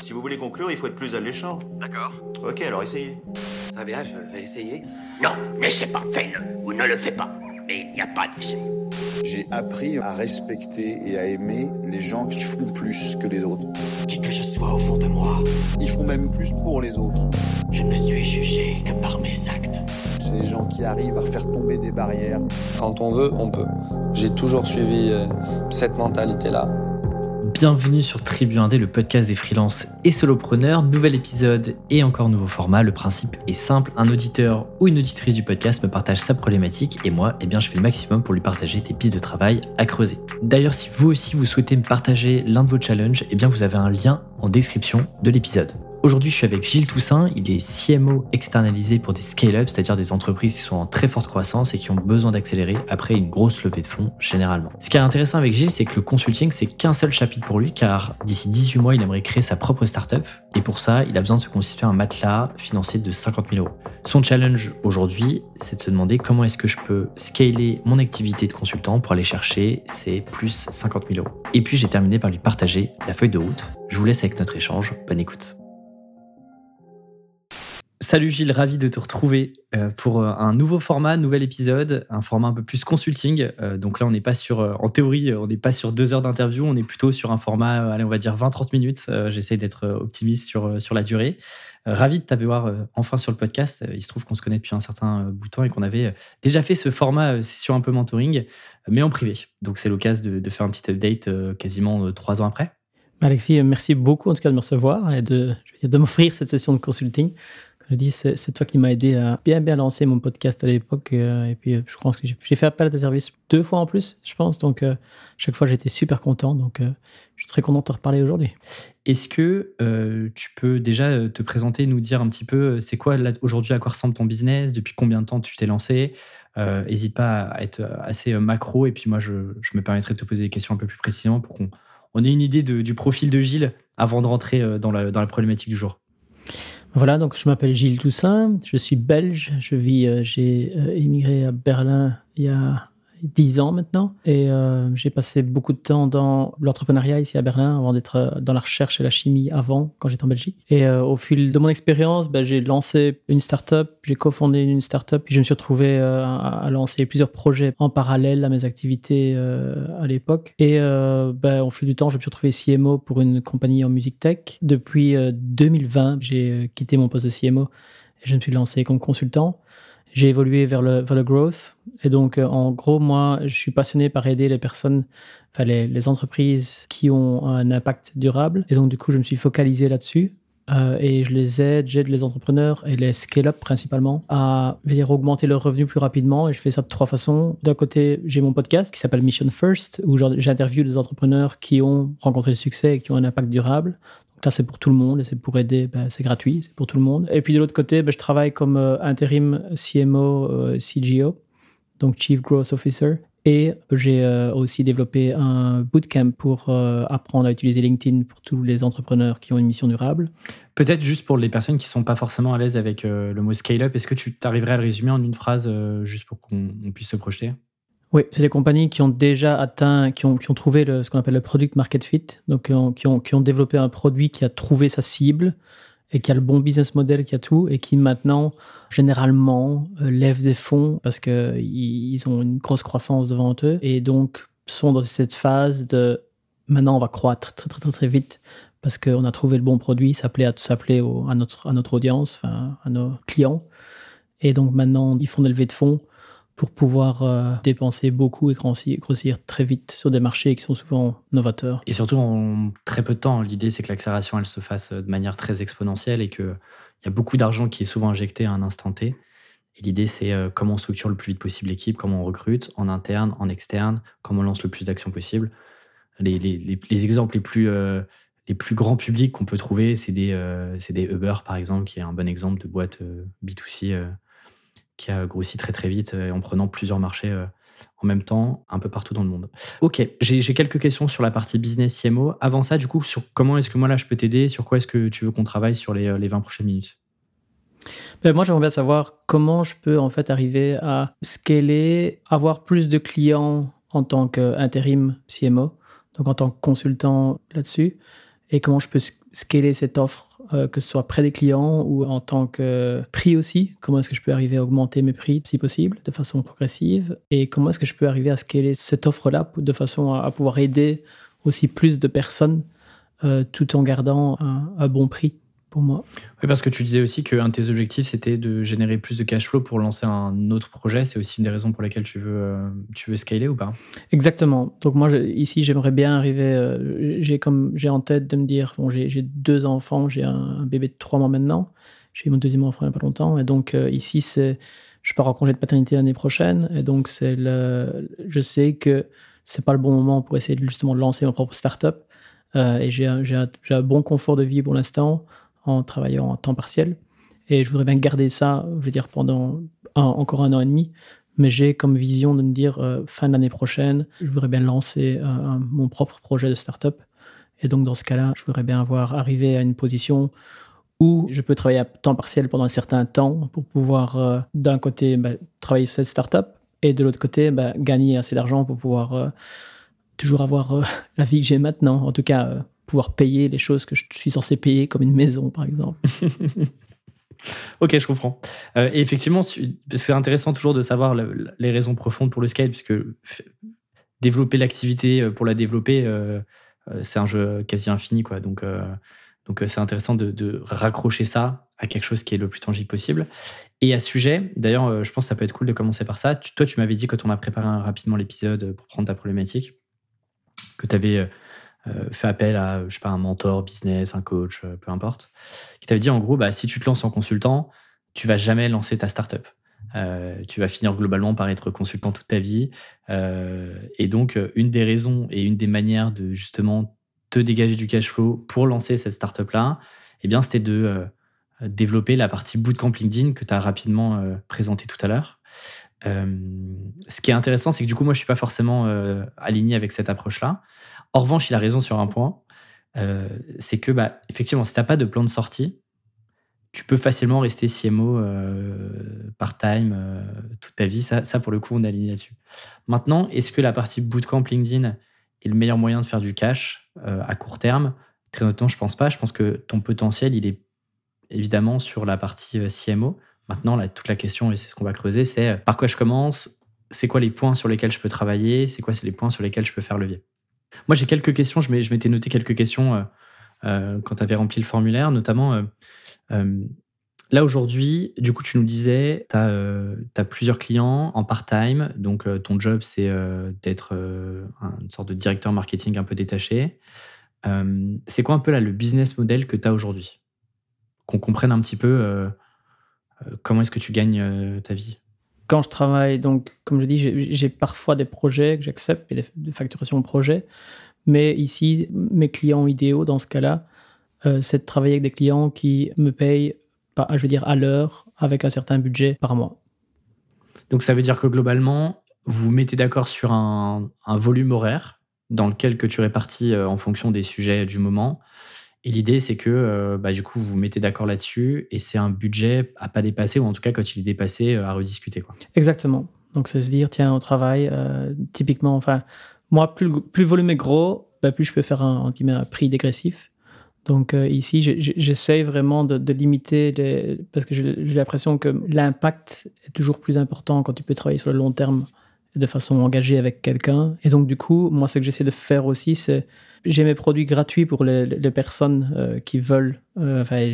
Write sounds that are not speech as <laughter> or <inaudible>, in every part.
Si vous voulez conclure, il faut être plus alléchant. D'accord. Ok, alors essayez. Très bien, je vais essayer. Non, n'essaie pas, fais-le, ou ne le fais pas. Mais il n'y a pas d'essai. J'ai appris à respecter et à aimer les gens qui font plus que les autres. Qui que je sois au fond de moi, Ils font même plus pour les autres. je ne suis jugé que par mes actes. C'est les gens qui arrivent à faire tomber des barrières. Quand on veut, on peut. J'ai toujours suivi euh, cette mentalité-là. Bienvenue sur Tribu Indé, le podcast des freelances et solopreneurs. Nouvel épisode et encore nouveau format. Le principe est simple. Un auditeur ou une auditrice du podcast me partage sa problématique et moi, eh je fais le maximum pour lui partager des pistes de travail à creuser. D'ailleurs, si vous aussi vous souhaitez me partager l'un de vos challenges, eh bien, vous avez un lien en description de l'épisode. Aujourd'hui, je suis avec Gilles Toussaint. Il est CMO externalisé pour des scale-up, c'est-à-dire des entreprises qui sont en très forte croissance et qui ont besoin d'accélérer après une grosse levée de fonds généralement. Ce qui est intéressant avec Gilles, c'est que le consulting, c'est qu'un seul chapitre pour lui, car d'ici 18 mois, il aimerait créer sa propre startup. Et pour ça, il a besoin de se constituer un matelas financier de 50 000 euros. Son challenge aujourd'hui, c'est de se demander comment est-ce que je peux scaler mon activité de consultant pour aller chercher ces plus 50 000 euros. Et puis, j'ai terminé par lui partager la feuille de route. Je vous laisse avec notre échange. Bonne écoute. Salut Gilles, ravi de te retrouver euh, pour euh, un nouveau format, nouvel épisode, un format un peu plus consulting. Euh, donc là, on n'est pas sur, en théorie, on n'est pas sur deux heures d'interview, on est plutôt sur un format, allez, on va dire 20-30 minutes. J'essaie d'être optimiste sur, sur la durée. ravi de t'avoir enfin sur le podcast. il se trouve qu'on se connaît depuis un certain bout de temps et qu'on avait déjà fait ce format session un peu mentoring, mais en privé. Donc c'est l'occasion de, faire un petit update quasiment trois ans après. Alexis, merci beaucoup en tout cas de me recevoir et de, de m'offrir cette session de consulting. Je dis, c'est toi qui m'as aidé à bien, bien lancer mon podcast à l'époque. Euh, et puis, je pense que j'ai fait appel à tes services deux fois en plus, je pense. Donc, euh, chaque fois, j'étais super content. Donc, euh, je suis très content de te reparler aujourd'hui. Est-ce que tu peux déjà te présenter, nous dire un petit peu, c'est quoi aujourd'hui, à quoi ressemble ton business, depuis combien de temps tu t'es lancé? N'hésite pas à être assez macro. Et puis, moi, je, me permettrai de te poser des questions un peu plus précisément pour qu'on on ait une idée du profil de Gilles avant de rentrer dans la, dans la problématique du jour. Voilà, donc je m'appelle Gilles Toussaint, je suis belge, je vis, euh, j'ai euh, émigré à Berlin il y a dix ans maintenant. Et euh, j'ai passé beaucoup de temps dans l'entrepreneuriat ici à Berlin avant d'être euh, dans la recherche et la chimie avant, quand j'étais en Belgique. Et euh, au fil de mon expérience, ben, j'ai lancé une startup, j'ai cofondé une startup, puis je me suis retrouvé à, lancer plusieurs projets en parallèle à mes activités à l'époque. Et ben, au fil du temps, je me suis retrouvé CMO pour une compagnie en musique tech. Depuis 2020, j'ai quitté mon poste de CMO et je me suis lancé comme consultant j'ai évolué vers le, vers growth. Et donc, euh, en gros, moi, je suis passionné par aider les personnes, enfin, les, entreprises qui ont un impact durable. Et donc, du coup, je me suis focalisé là-dessus. Euh, et je les aide, j'aide les entrepreneurs et les scale-up principalement à dire, augmenter leurs revenus plus rapidement. Et je fais ça de trois façons. D'un côté, j'ai mon podcast qui s'appelle Mission First, où j'interviewe des entrepreneurs qui ont rencontré le succès et qui ont un impact durable. Là, c'est pour tout le monde et c'est pour aider, ben, c'est gratuit, c'est pour tout le monde. Et puis de l'autre côté, ben, je travaille comme euh, intérim CMO, euh, CGO, donc Chief Growth Officer. Et j'ai euh, aussi développé un bootcamp pour euh, apprendre à utiliser LinkedIn pour tous les entrepreneurs qui ont une mission durable. Peut-être juste pour les personnes qui ne sont pas forcément à l'aise avec euh, le mot scale-up, est-ce que tu t'arriverais à le résumer en une phrase juste pour qu'on puisse se projeter? Oui, c'est des compagnies qui ont déjà atteint, qui ont, trouvé ce qu'on appelle le product market fit, donc qui ont, développé un produit qui a trouvé sa cible et qui a le bon business model, qui a tout, et qui maintenant, généralement, euh, lèvent des fonds parce qu'ils ils ont une grosse croissance devant eux, et donc sont dans cette phase de maintenant on va croître très très très très vite parce qu'on a trouvé le bon produit, ça plaît à, à, notre, à notre audience, à nos clients. Et donc maintenant, ils font des levées de fonds pour pouvoir euh, dépenser beaucoup et grossir, très vite sur des marchés qui sont souvent novateurs. Et surtout en très peu de temps. L'idée, c'est que l'accélération, elle se fasse de manière très exponentielle et qu'il y a beaucoup d'argent qui est souvent injecté à un instant T. Et l'idée, c'est euh, comment on structure le plus vite possible l'équipe, comment on recrute en interne, en externe, comment on lance le plus d'actions possible. Les, les, les, les, exemples les plus, euh, les plus grands publics qu'on peut trouver, c'est des, euh, des Uber, par exemple, qui est un bon exemple de boîte euh, B2C qui a grossi très très vite euh, en prenant plusieurs marchés euh, en même temps, un peu partout dans le monde. Ok, j'ai quelques questions sur la partie business CMO. Avant ça, du coup, sur comment est-ce que moi là je peux t'aider? Sur quoi est-ce que tu veux qu'on travaille sur les, les 20 prochaines minutes? Ben moi, j'aimerais bien savoir comment je peux en fait arriver à scaler, avoir plus de clients en tant qu'intérim CMO, donc en tant que consultant là-dessus, et comment je peux scaler cette offre, euh, que ce soit près des clients ou en tant que prix aussi. Comment est-ce que je peux arriver à augmenter mes prix si possible de façon progressive? Et comment est-ce que je peux arriver à scaler cette offre-là de façon à, pouvoir aider aussi plus de personnes euh, tout en gardant un bon prix? Pour moi. Oui, parce que tu disais aussi qu'un de tes objectifs, c'était de générer plus de cash flow pour lancer un autre projet. C'est aussi une des raisons pour lesquelles tu veux, euh, tu veux scaler ou pas? Exactement. Donc moi, ici, j'aimerais bien arriver, euh, j'ai comme j'ai en tête de me dire, bon, j'ai deux enfants, j'ai un, bébé de trois mois maintenant, j'ai mon deuxième enfant il n'y a pas longtemps, et donc euh, ici, c'est, je pars en congé de paternité l'année prochaine, et donc c'est le, je sais que c'est pas le bon moment pour essayer justement de lancer ma propre start-up. et j'ai un, un bon confort de vie pour l'instant en travaillant en temps partiel. Et je voudrais bien garder ça, je veux dire, pendant encore un an et demi. Mais j'ai comme vision de me dire, euh, fin de l'année prochaine, je voudrais bien lancer euh, mon propre projet de start-up. Et donc, dans ce cas-là, je voudrais bien avoir arrivé à une position où je peux travailler à temps partiel pendant un certain temps pour pouvoir, euh, d'un côté, bah, travailler sur cette start-up et de l'autre côté, bah, gagner assez d'argent pour pouvoir toujours avoir <laughs> la vie que j'ai maintenant. En tout cas, pouvoir payer les choses que je suis censé payer, comme une maison, par exemple. <laughs> ok, je comprends. Euh, et effectivement, c'est intéressant toujours de savoir les raisons profondes pour le scale, puisque développer l'activité euh, pour la développer, euh, c'est un jeu quasi infini. Quoi. Donc, donc c'est intéressant de, raccrocher ça à quelque chose qui est le plus tangible possible. Et à sujet, d'ailleurs, je pense que ça peut être cool de commencer par ça. toi, tu m'avais dit quand on a préparé rapidement l'épisode pour prendre ta problématique, que tu avais euh, fait appel à, je sais pas, un mentor, business, un coach, euh, peu importe, qui t'avait dit en gros, bah, si tu te lances en consultant, tu vas jamais lancer ta startup. Euh, tu vas finir globalement par être consultant toute ta vie. et donc, une des raisons et une des manières de justement te dégager du cash flow pour lancer cette startup-là, eh bien, c'était de développer la partie bootcamp LinkedIn que tu as rapidement présenté tout à l'heure. ce qui est intéressant, c'est que du coup, moi, je suis pas forcément aligné avec cette approche-là. En revanche, il a raison sur un point, euh, c'est que, bah, effectivement, si tu n'as pas de plan de sortie, tu peux facilement rester CMO euh, part-time euh, toute ta vie. Ça, pour le coup, on est aligné là-dessus. Maintenant, est-ce que la partie bootcamp LinkedIn est le meilleur moyen de faire du cash à court terme? Très honnêtement, je pense pas. Je pense que ton potentiel, il est évidemment sur la partie CMO. Maintenant, toute la question, et c'est ce qu'on va creuser, c'est par quoi je commence? C'est quoi les points sur lesquels je peux travailler? C'est quoi les points sur lesquels je peux faire levier? Moi, j'ai quelques questions. Je m'étais noté quelques questions euh, euh, quand tu avais rempli le formulaire, notamment. Euh, là, aujourd'hui, du coup, tu nous disais, tu as, plusieurs clients en part-time. Donc, ton job, c'est d'être une sorte de directeur marketing un peu détaché. c'est quoi un peu là, le business model que tu as aujourd'hui? Qu'on comprenne un petit peu comment est-ce que tu gagnes ta vie? Quand je travaille, donc, comme je dis, j'ai parfois des projets que j'accepte, des, des facturations projet. Mais ici, mes clients idéaux dans ce cas-là, euh, c'est de travailler avec des clients qui me payent, je veux dire, à l'heure, avec un certain budget par mois. Donc, ça veut dire que globalement, vous vous mettez d'accord sur un, volume horaire dans lequel que tu répartis euh, en fonction des sujets du moment et l'idée, c'est que euh, bah, du coup, vous vous mettez d'accord là-dessus et c'est un budget à pas dépasser, ou en tout cas, quand il est dépassé, euh, à rediscuter. Quoi. Exactement. Donc, c'est se dire, tiens, au travail, euh, typiquement, enfin, moi, plus, plus le volume est gros, bah, plus je peux faire un, un prix dégressif. Donc, ici, j'essaie vraiment de, limiter, parce que j'ai l'impression que l'impact est toujours plus important quand tu peux travailler sur le long terme de façon engagée avec quelqu'un. Et donc, du coup, moi, ce que j'essaie de faire aussi, c'est j'ai mes produits gratuits pour les, personnes euh, qui veulent. Euh, enfin,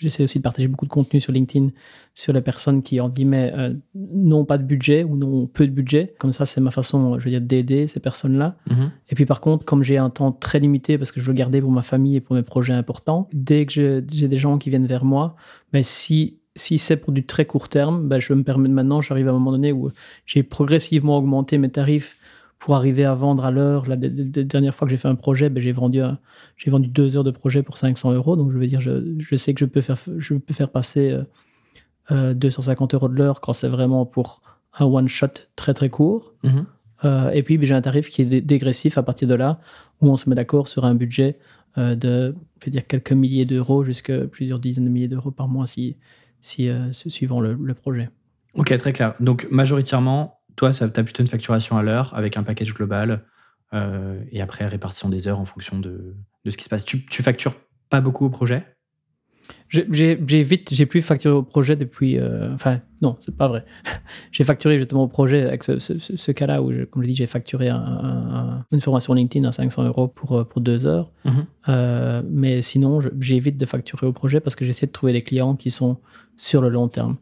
j'essaie aussi de partager beaucoup de contenu sur LinkedIn sur les personnes qui, en guillemets, euh, n'ont pas de budget ou n'ont peu de budget. Comme ça, c'est ma façon, je veux dire, d'aider ces personnes-là. Mhm. Et puis, par contre, comme j'ai un temps très limité parce que je veux garder pour ma famille et pour mes projets importants, dès que j'ai des gens qui viennent vers moi, ben, si si c'est pour du très court terme, ben, je me permets maintenant, j'arrive à un moment donné où j'ai progressivement augmenté mes tarifs pour arriver à vendre à l'heure. La, dernière fois que j'ai fait un projet, ben, j'ai vendu, j'ai vendu deux heures de projet pour 500 euros. Donc, je veux dire, je, je sais que je peux faire, je peux faire passer 250 euh, euh, euros de l'heure quand c'est vraiment pour un one-shot très très court. Mhm. Euh, et puis, ben, j'ai un tarif qui est dégressif à partir de là, où on se met d'accord sur un budget de je veux dire, quelques milliers d'euros jusqu'à plusieurs dizaines de milliers d'euros par mois si, si, suivant le, projet. Ok, très clair. Donc, majoritairement, toi, tu as plutôt une facturation à l'heure avec un package global euh, et après répartition des heures en fonction de, ce qui se passe. Tu, factures pas beaucoup au projet? J'ai vite, j'ai plus facturé au projet depuis. euh, enfin, non, c'est pas vrai. <laughs> j'ai facturé justement au projet avec ce, ce- ce- ce cas-là où, je- comme je dis, j'ai facturé un- un- un- une formation LinkedIn à 500 euros pour, euh, pour deux heures. Mhm. Euh, mais sinon, j'évite de facturer au projet parce que j'essaie de trouver des clients qui sont sur le long terme.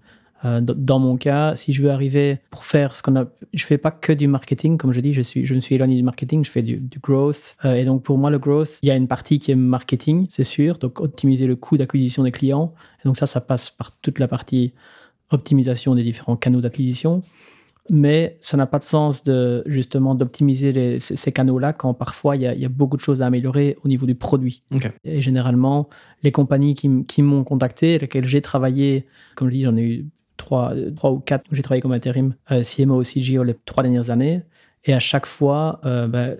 Euh, dans mon cas, si je veux arriver pour faire ce qu'on a, je fais pas que du marketing, comme je dis, je suis, je me suis éloigné du marketing, je fais du, du growth. Euh, et donc pour moi, le growth, il y a une partie qui est marketing, c'est sûr, donc optimiser le coût d'acquisition des clients. Et donc ça, ça passe par toute la partie optimisation des différents canaux d'acquisition. Mais ça n'a pas de sens de justement d'optimiser ces, ces canaux-là quand parfois il y, a, il y a beaucoup de choses à améliorer au niveau du produit. Et généralement, les compagnies qui, m'ont contacté, lesquelles j'ai travaillé, comme je dis, j'en ai eu trois, ou quatre où j'ai travaillé comme intérim euh, CMO ou CGO les trois dernières années. Et à chaque fois, euh, ben,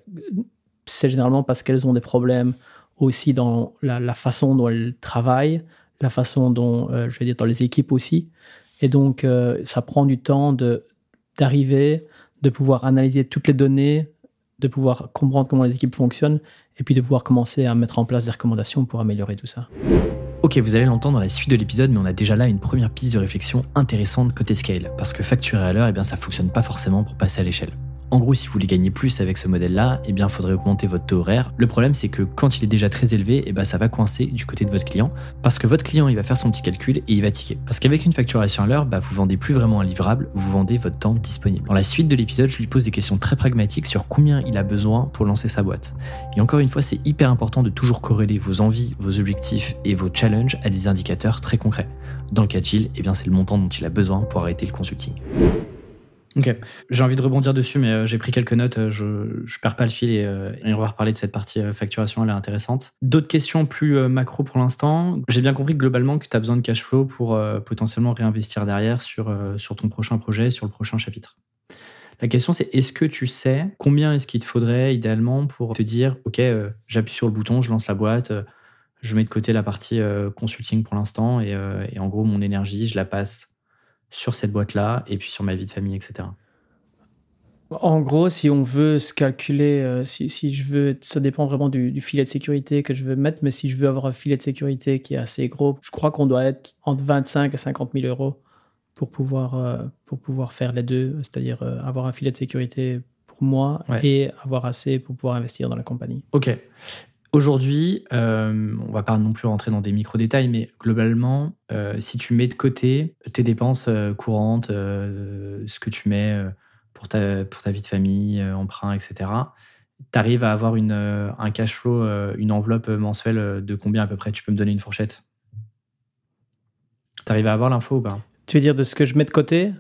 c'est généralement parce qu'elles ont des problèmes aussi dans la, façon dont elles travaillent, la façon dont, euh, je vais dire, dans les équipes aussi. Et donc, ça prend du temps d'arriver, de pouvoir analyser toutes les données, de pouvoir comprendre comment les équipes fonctionnent, et puis de pouvoir commencer à mettre en place des recommandations pour améliorer tout ça. Ok, vous allez l'entendre dans la suite de l'épisode, mais on a déjà là une première piste de réflexion intéressante côté scale, parce que facturer à l'heure, eh bien, ça fonctionne pas forcément pour passer à l'échelle. En gros, si vous voulez gagner plus avec ce modèle-là, eh bien, faudrait augmenter votre taux horaire. Le problème, c'est que quand il est déjà très élevé, eh ben, ça va coincer du côté de votre client, parce que votre client, il va faire son petit calcul et il va tiquer. Parce qu'avec une facturation à l'heure, bah, vous vendez plus vraiment un livrable, vous vendez votre temps disponible. Dans la suite de l'épisode, je lui pose des questions très pragmatiques sur combien il a besoin pour lancer sa boîte. Et encore une fois, c'est hyper important de toujours corréler vos envies, vos objectifs et vos challenges à des indicateurs très concrets. Dans le cas de Gilles, eh bien, c'est le montant dont il a besoin pour arrêter le consulting. Ok, j'ai envie de rebondir dessus, mais euh, j'ai pris quelques notes, euh, je, je perds pas le fil et, euh, et on va reparler de cette partie facturation, elle est intéressante. D'autres questions plus macro pour l'instant. J'ai bien compris globalement que tu as besoin de cash flow pour potentiellement réinvestir derrière sur, sur ton prochain projet, sur le prochain chapitre. La question c'est est-ce que tu sais combien est-ce qu'il te faudrait idéalement pour te dire ok j'appuie sur le bouton, je lance la boîte, je mets de côté la partie consulting pour l'instant et en gros mon énergie je la passe sur cette boîte-là et puis sur ma vie de famille, etc. En gros, si on veut se calculer, euh, si, si je veux, ça dépend vraiment du, du filet de sécurité que je veux mettre, mais si je veux avoir un filet de sécurité qui est assez gros, je crois qu'on doit être entre 25 et 50 000 euros pour pouvoir, euh, pour pouvoir faire les deux, c'est-à-dire euh, avoir un filet de sécurité pour moi Ouais. et avoir assez pour pouvoir investir dans la compagnie. Ok. Aujourd'hui, euh, on va pas non plus rentrer dans des micro-détails, mais globalement, euh, si tu mets de côté tes dépenses euh, courantes, euh, ce que tu mets pour, ta, pour ta vie de famille, emprunt, etc., tu arrives à avoir une, un cash flow, une enveloppe mensuelle de combien à peu près? Tu peux me donner une fourchette? Tu arrives à avoir l'info ou pas? Tu veux dire de ce que je mets de côté?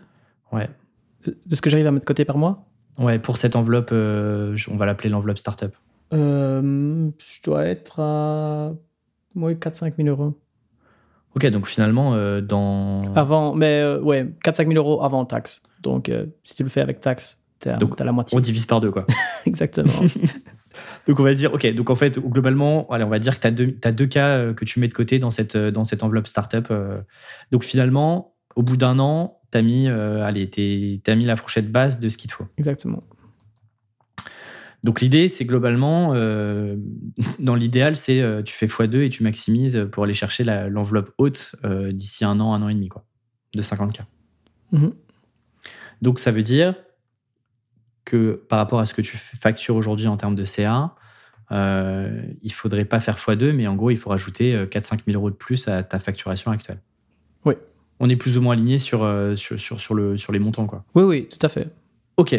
Ouais. De ce que j'arrive à mettre de côté par mois? Ouais, pour cette enveloppe, on va l'appeler l'enveloppe startup. Euh, Je dois être à ouais, 4-5 000 euros. Ok, donc finalement, euh, dans. Avant, mais euh, ouais, 4-5 000 euros avant taxe. Donc, euh, si tu le fais avec taxe, t'as Donc, t'as la moitié. On divise par deux, quoi. <laughs> Exactement. <laughs> Donc on va dire, ok, donc en fait, globalement, allez, on va dire que tu as deux, t'as deux cas que tu mets de côté dans cette, dans cette enveloppe startup. Donc finalement, au bout d'un an, tu as mis, allez, t'es- t'as mis la fourchette basse de ce qu'il te faut. Exactement. Donc l'idée, c'est globalement, euh, <laughs> dans l'idéal, c'est euh, tu fais x2 et tu maximises pour aller chercher l'enveloppe haute euh, d'ici un an, un an et demi, quoi, de 50K. Mhm. Donc ça veut dire que par rapport à ce que tu factures aujourd'hui en termes de CA, euh, il faudrait pas faire x2, mais en gros, il faut rajouter 4-5 000 euros de plus à ta facturation actuelle. Oui. On est plus ou moins aligné sur, sur, sur, sur le, sur les montants. Quoi. Oui, oui, tout à fait. Ok,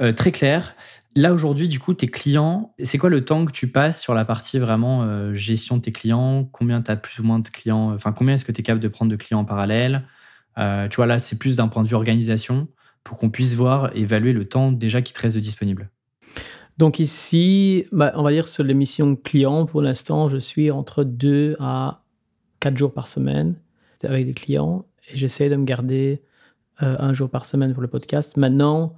Euh, très clair. Là, aujourd'hui, du coup, tes clients, c'est quoi le temps que tu passes sur la partie vraiment euh, gestion de tes clients? Combien tu as plus ou moins de clients Enfin, combien est-ce que tu es capable de prendre de clients en parallèle? Euh, Tu vois, là, c'est plus d'un point de vue organisation pour qu'on puisse voir, évaluer le temps déjà qui te reste disponible. Donc ici, bah, on va dire sur les missions clients, pour l'instant, je suis entre 2 à 4 jours par semaine avec des clients et j'essaie de me garder euh, un jour par semaine pour le podcast. Maintenant,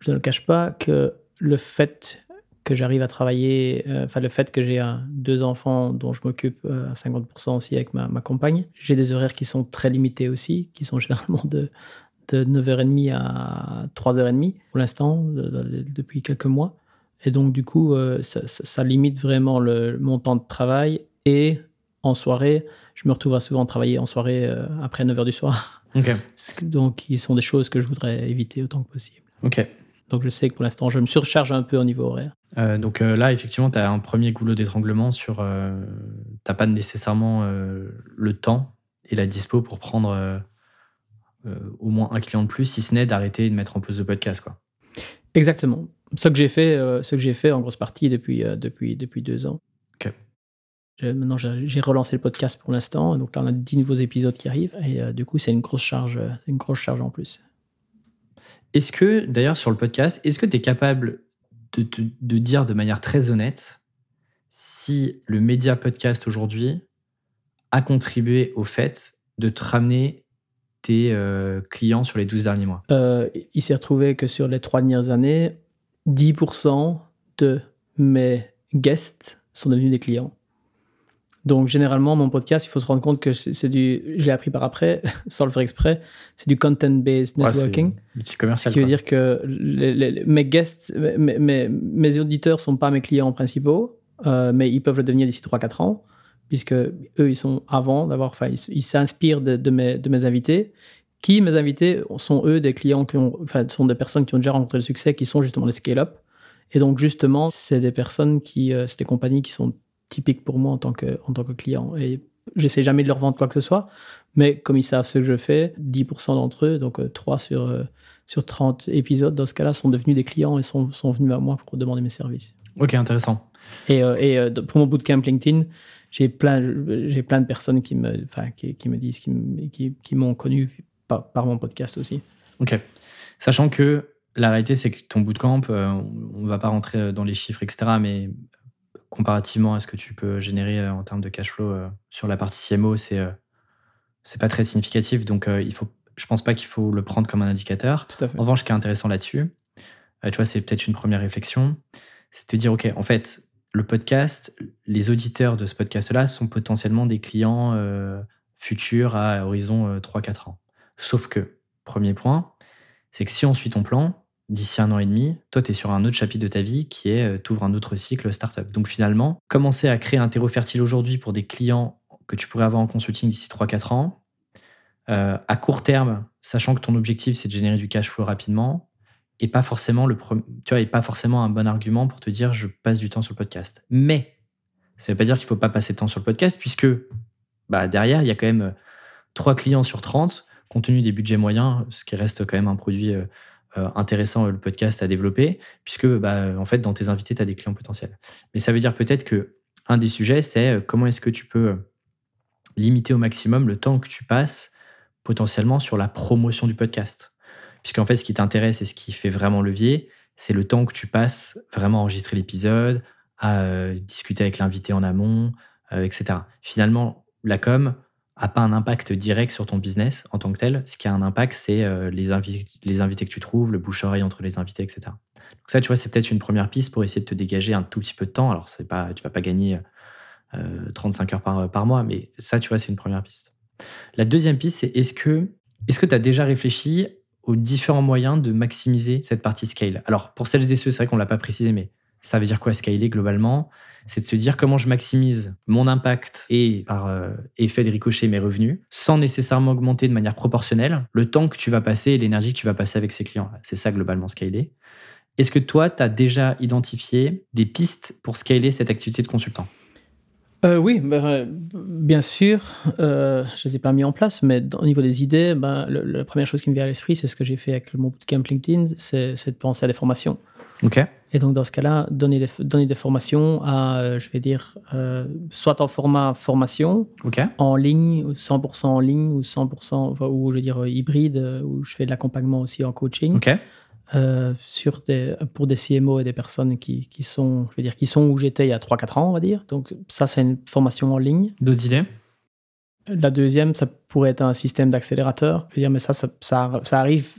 je ne le cache pas que le fait que j'arrive à travailler, euh, enfin le fait que j'ai deux enfants dont je m'occupe euh, à 50% aussi avec ma, ma compagne, j'ai des horaires qui sont très limités aussi, qui sont <laughs> généralement de, de 9h30 à 3h30 pour l'instant, de- de- depuis quelques mois. Et donc, du coup, euh, ça, ça- ça limite vraiment le, mon temps de travail et en soirée. Je me retrouve à souvent travailler en soirée euh, après 9h du soir. <laughs> Donc, ils sont des choses que je voudrais éviter autant que possible. Ok. Donc, je sais que pour l'instant, je me surcharge un peu au niveau horaire. Euh, donc euh, là, effectivement, tu as un premier goulot d'étranglement sur. Euh, t'as pas nécessairement euh, le temps et la dispo pour prendre au moins un client de plus, si ce n'est d'arrêter de mettre en pause le podcast. Quoi. Exactement. Ce que j'ai fait, ce que j'ai fait en grosse partie depuis, depuis, depuis deux ans. Ok. Je- maintenant, j'ai relancé le podcast pour l'instant. Donc là, on a 10 nouveaux épisodes qui arrivent. Et du coup, c'est une grosse charge, c'est une grosse charge en plus. Est-ce que, d'ailleurs, sur le podcast, est-ce que tu es capable de, de dire de manière très honnête si le média podcast aujourd'hui a contribué au fait de te ramener tes euh, clients sur les 12 derniers mois? Euh, il s'est retrouvé que sur les trois dernières années, 10% de mes guests sont devenus des clients. Donc, généralement, mon podcast, il faut se rendre compte que c'est du. J'ai appris par après, <laughs> sans le faire exprès, c'est du content-based Ouais, c'est networking. multi Ce commercial. qui veut dire que les- les- mes guests, mes, mes- mes auditeurs sont pas mes clients principaux, euh, mais ils peuvent le devenir d'ici 3-4 ans, puisque eux, ils sont avant d'avoir, enfin, ils s'inspirent de, de mes, de mes invités, qui, mes invités, sont eux des clients qui ont, enfin, sont des personnes qui ont déjà rencontré le succès, qui sont justement les scale-up. Et donc, justement, c'est des personnes qui, euh, c'est des compagnies qui sont typiques pour moi en tant que, en tant que client. Et j'essaie jamais de leur vendre quoi que ce soit, mais comme ils savent ce que je fais, 10% d'entre eux, donc 3 sur, euh, sur 30 épisodes, dans ce cas-là, sont devenus des clients et sont, sont venus à moi pour demander mes services. Ok, intéressant. Et, euh, et, euh, pour mon bootcamp LinkedIn, j'ai plein, j'ai plein de personnes qui me, enfin, qui, qui me disent, qui, qui, qui m'ont connu par, par mon podcast aussi. Ok. Sachant que la réalité, c'est que ton bootcamp, euh, on ne va pas rentrer dans les chiffres, etc. Mais comparativement à ce que tu peux générer euh, en termes de cash flow euh, sur la partie CMO, c'est euh, c'est pas très significatif. Donc, il faut, je pense pas qu'il faut le prendre comme un indicateur. Tout à fait. En revanche, ce qui est intéressant là-dessus, tu vois, c'est peut-être une première réflexion, c'est de te dire, OK, en fait, le podcast, les auditeurs de ce podcast-là sont potentiellement des clients euh, futurs à horizon euh, 3-4 ans. Sauf que, premier point, c'est que si on suit ton plan, d'ici un an et demi, toi, tu es sur un autre chapitre de ta vie qui est, euh, t'ouvres un autre cycle startup. Donc finalement, commencer à créer un terreau fertile aujourd'hui pour des clients que tu pourrais avoir en consulting d'ici 3-4 ans, euh, à court terme, sachant que ton objectif, c'est de générer du cash flow rapidement, et pas forcément le tu vois, et pas forcément un bon argument pour te dire je passe du temps sur le podcast. Mais ça veut pas dire qu'il faut pas passer de temps sur le podcast puisque bah, derrière il y a quand même 3 clients sur 30 compte tenu des budgets moyens, ce qui reste quand même un produit euh, euh, intéressant euh, le podcast à développer puisque bah, en fait dans tes invités tu as des clients potentiels. Mais ça veut dire peut-être que un des sujets c'est euh, comment est-ce que tu peux euh, limiter au maximum le temps que tu passes potentiellement sur la promotion du podcast. Puisqu'en fait, ce qui t'intéresse et ce qui fait vraiment levier, c'est le temps que tu passes vraiment à enregistrer l'épisode, à euh, discuter avec l'invité en amont, euh, etc. Finalement, la com n'a pas un impact direct sur ton business en tant que tel. Ce qui a un impact, c'est euh, les, invi- les invités que tu trouves, le bouche-oreille entre les invités, etc. Donc ça, tu vois, c'est peut-être une première piste pour essayer de te dégager un tout petit peu de temps. Alors, c'est pas, tu vas pas gagner euh, 35 heures par, par mois, mais ça, tu vois, c'est une première piste. La deuxième piste, c'est est-ce que est-ce que tu as déjà réfléchi aux différents moyens de maximiser cette partie scale? Alors, pour celles et ceux, c'est vrai qu'on ne l'a pas précisé, mais ça veut dire quoi scaler globalement? C'est de se dire comment je maximise mon impact et par euh, effet de ricochet mes revenus, sans nécessairement augmenter de manière proportionnelle le temps que tu vas passer et l'énergie que tu vas passer avec ces clients. C'est ça globalement scaler. Est-ce que toi, tu as déjà identifié des pistes pour scaler cette activité de consultant? Euh, oui, ben, euh, bien sûr. euh, je ne les ai pas mis en place, mais dans- au niveau des idées, le- la première chose qui me vient à l'esprit, c'est ce que j'ai fait avec mon bootcamp LinkedIn, c'est c'est de penser à des formations. Ok. Et donc, dans ce cas-là, donner des, donner des formations à, euh, je vais dire, euh, soit en format formation, en ligne, ou 100% en ligne, ou 100%, enfin, ou je veux dire euh, hybride, où je fais de l'accompagnement aussi en coaching, Ok. euh, sur des, pour des CMO et des personnes qui, qui sont, je veux dire, qui sont où j'étais il y a 3-4 ans, on va dire. Donc, ça, c'est une formation en ligne. D'autres idées? La deuxième, ça pourrait être un système d'accélérateur. Je veux dire, mais ça, ça, ça, ça arrive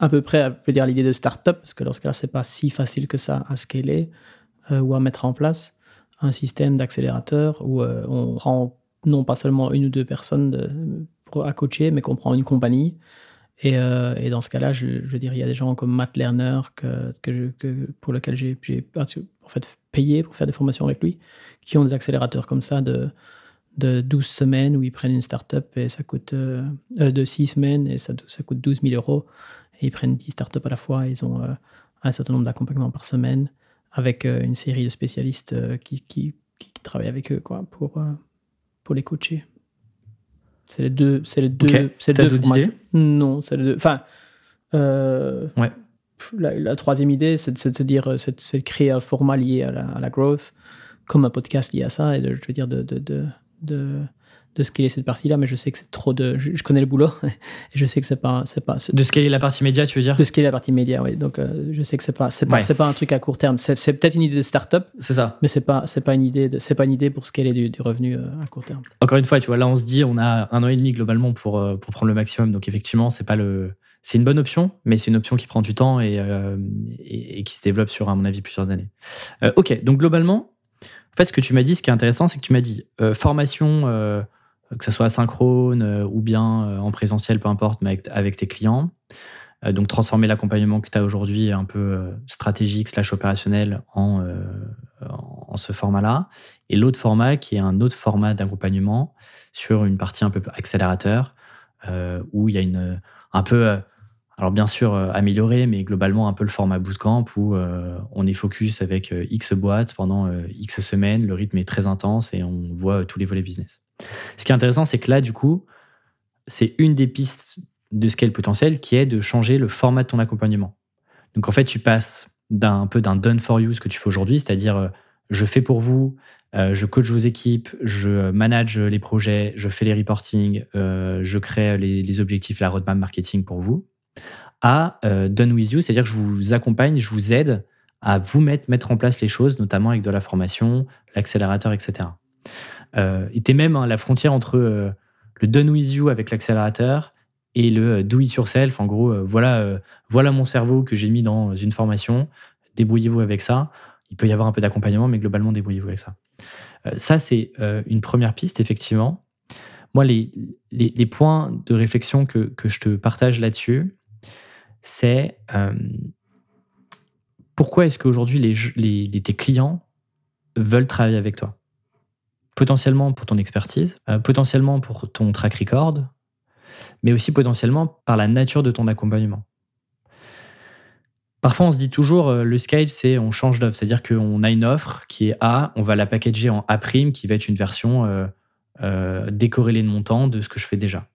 à peu près à je dire, l'idée de start-up, parce que dans ce cas-là, c'est pas si facile que ça à scaler euh, ou à mettre en place un système d'accélérateur où euh, on prend non pas seulement une ou deux personnes à coacher, mais qu'on prend une compagnie. Et, euh, dans ce cas-là, je, veux dire, il y a des gens comme Matt Lerner que, pour lequel j'ai en fait payé pour faire des formations avec lui, qui ont des accélérateurs comme ça de de 12 semaines où ils prennent une start-up et ça coûte euh, de 6 semaines et ça coûte 12 000 euros. Et ils prennent 10 start-up à la fois. Ils ont euh, un certain nombre d'accompagnements par semaine avec euh, une série de spécialistes euh, qui, qui, travaillent avec eux quoi, pour, pour les coacher. C'est les deux. C'est les deux. Ok. c'est les deux idées? Non, c'est les deux. Enfin. euh, Ouais. La, la troisième idée, c'est de, se dire, c'est de, créer un format lié à la, à la growth, comme un podcast lié à ça, et de, je veux dire, de, de, de, scaler cette partie-là, mais je sais que c'est trop de. Je, je connais le boulot, <laughs> et je sais que c'est pas. C'est pas De scaler la partie média, tu veux dire? de scaler la partie média, oui. Donc, euh, je sais que c'est pas, c'est pas, Ouais. c'est pas un truc à court terme. C'est, peut-être une idée de start-up, C'est ça. mais c'est pas, c'est pas une idée, de, c'est pas une idée pour scaler du, du revenu euh, à court terme. Encore une fois, tu vois, là, on se dit, on a un an et demi globalement pour, euh, pour prendre le maximum. Donc, effectivement, c'est pas le. C'est une bonne option, mais c'est une option qui prend du temps et, et, et qui se développe sur, à mon avis, plusieurs années. Ok, donc globalement, en fait, ce que tu m'as dit, ce qui est intéressant, c'est que tu m'as dit formation, que ce soit asynchrone euh, ou bien euh, en présentiel, peu importe, mais avec, tes clients. Euh, donc, transformer l'accompagnement que tu as aujourd'hui un peu stratégique slash opérationnel en, en, ce format-là. Et l'autre format qui est un autre format d'accompagnement sur une partie un peu accélérateur, où il y a une, un peu, alors bien sûr euh, amélioré, mais globalement un peu le format bootcamp où on est focus avec X boîtes pendant X semaines, le rythme est très intense et on voit tous les volets business. Ce qui est intéressant, c'est que là, du coup, c'est une des pistes de scale potentiel qui est de changer le format de ton accompagnement. Donc en fait, tu passes d'un un peu d'un done for you, ce que tu fais aujourd'hui, c'est-à-dire euh, je fais pour vous, euh, je coach vos équipes, je manage les projets, je fais les reporting, euh, je crée les, les objectifs, la roadmap marketing pour vous, à euh, done with you, c'est-à-dire que je vous accompagne, je vous aide à vous mettre, mettre en place les choses, notamment avec de la formation, l'accélérateur, etc. Euh, t'es même à la frontière entre euh, le done with you avec l'accélérateur et le euh, do it yourself. En gros, voilà, voilà mon cerveau que j'ai mis dans une formation, débrouillez-vous avec ça. Il peut y avoir un peu d'accompagnement, mais globalement, débrouillez-vous avec ça. Ça, c'est une première piste, effectivement. Moi, les, points de réflexion que, je te partage là-dessus, c'est pourquoi est-ce qu'aujourd'hui les, tes clients veulent travailler avec toi? Potentiellement pour ton expertise, euh, potentiellement pour ton track record, mais aussi potentiellement par la nature de ton accompagnement. Parfois, on se dit toujours, euh, le scale, c'est on change d'offre. C'est-à-dire qu'on a une offre qui est A, on va la packager en A', qui va être une version euh, euh, décorrélée de montant de ce que je fais déjà.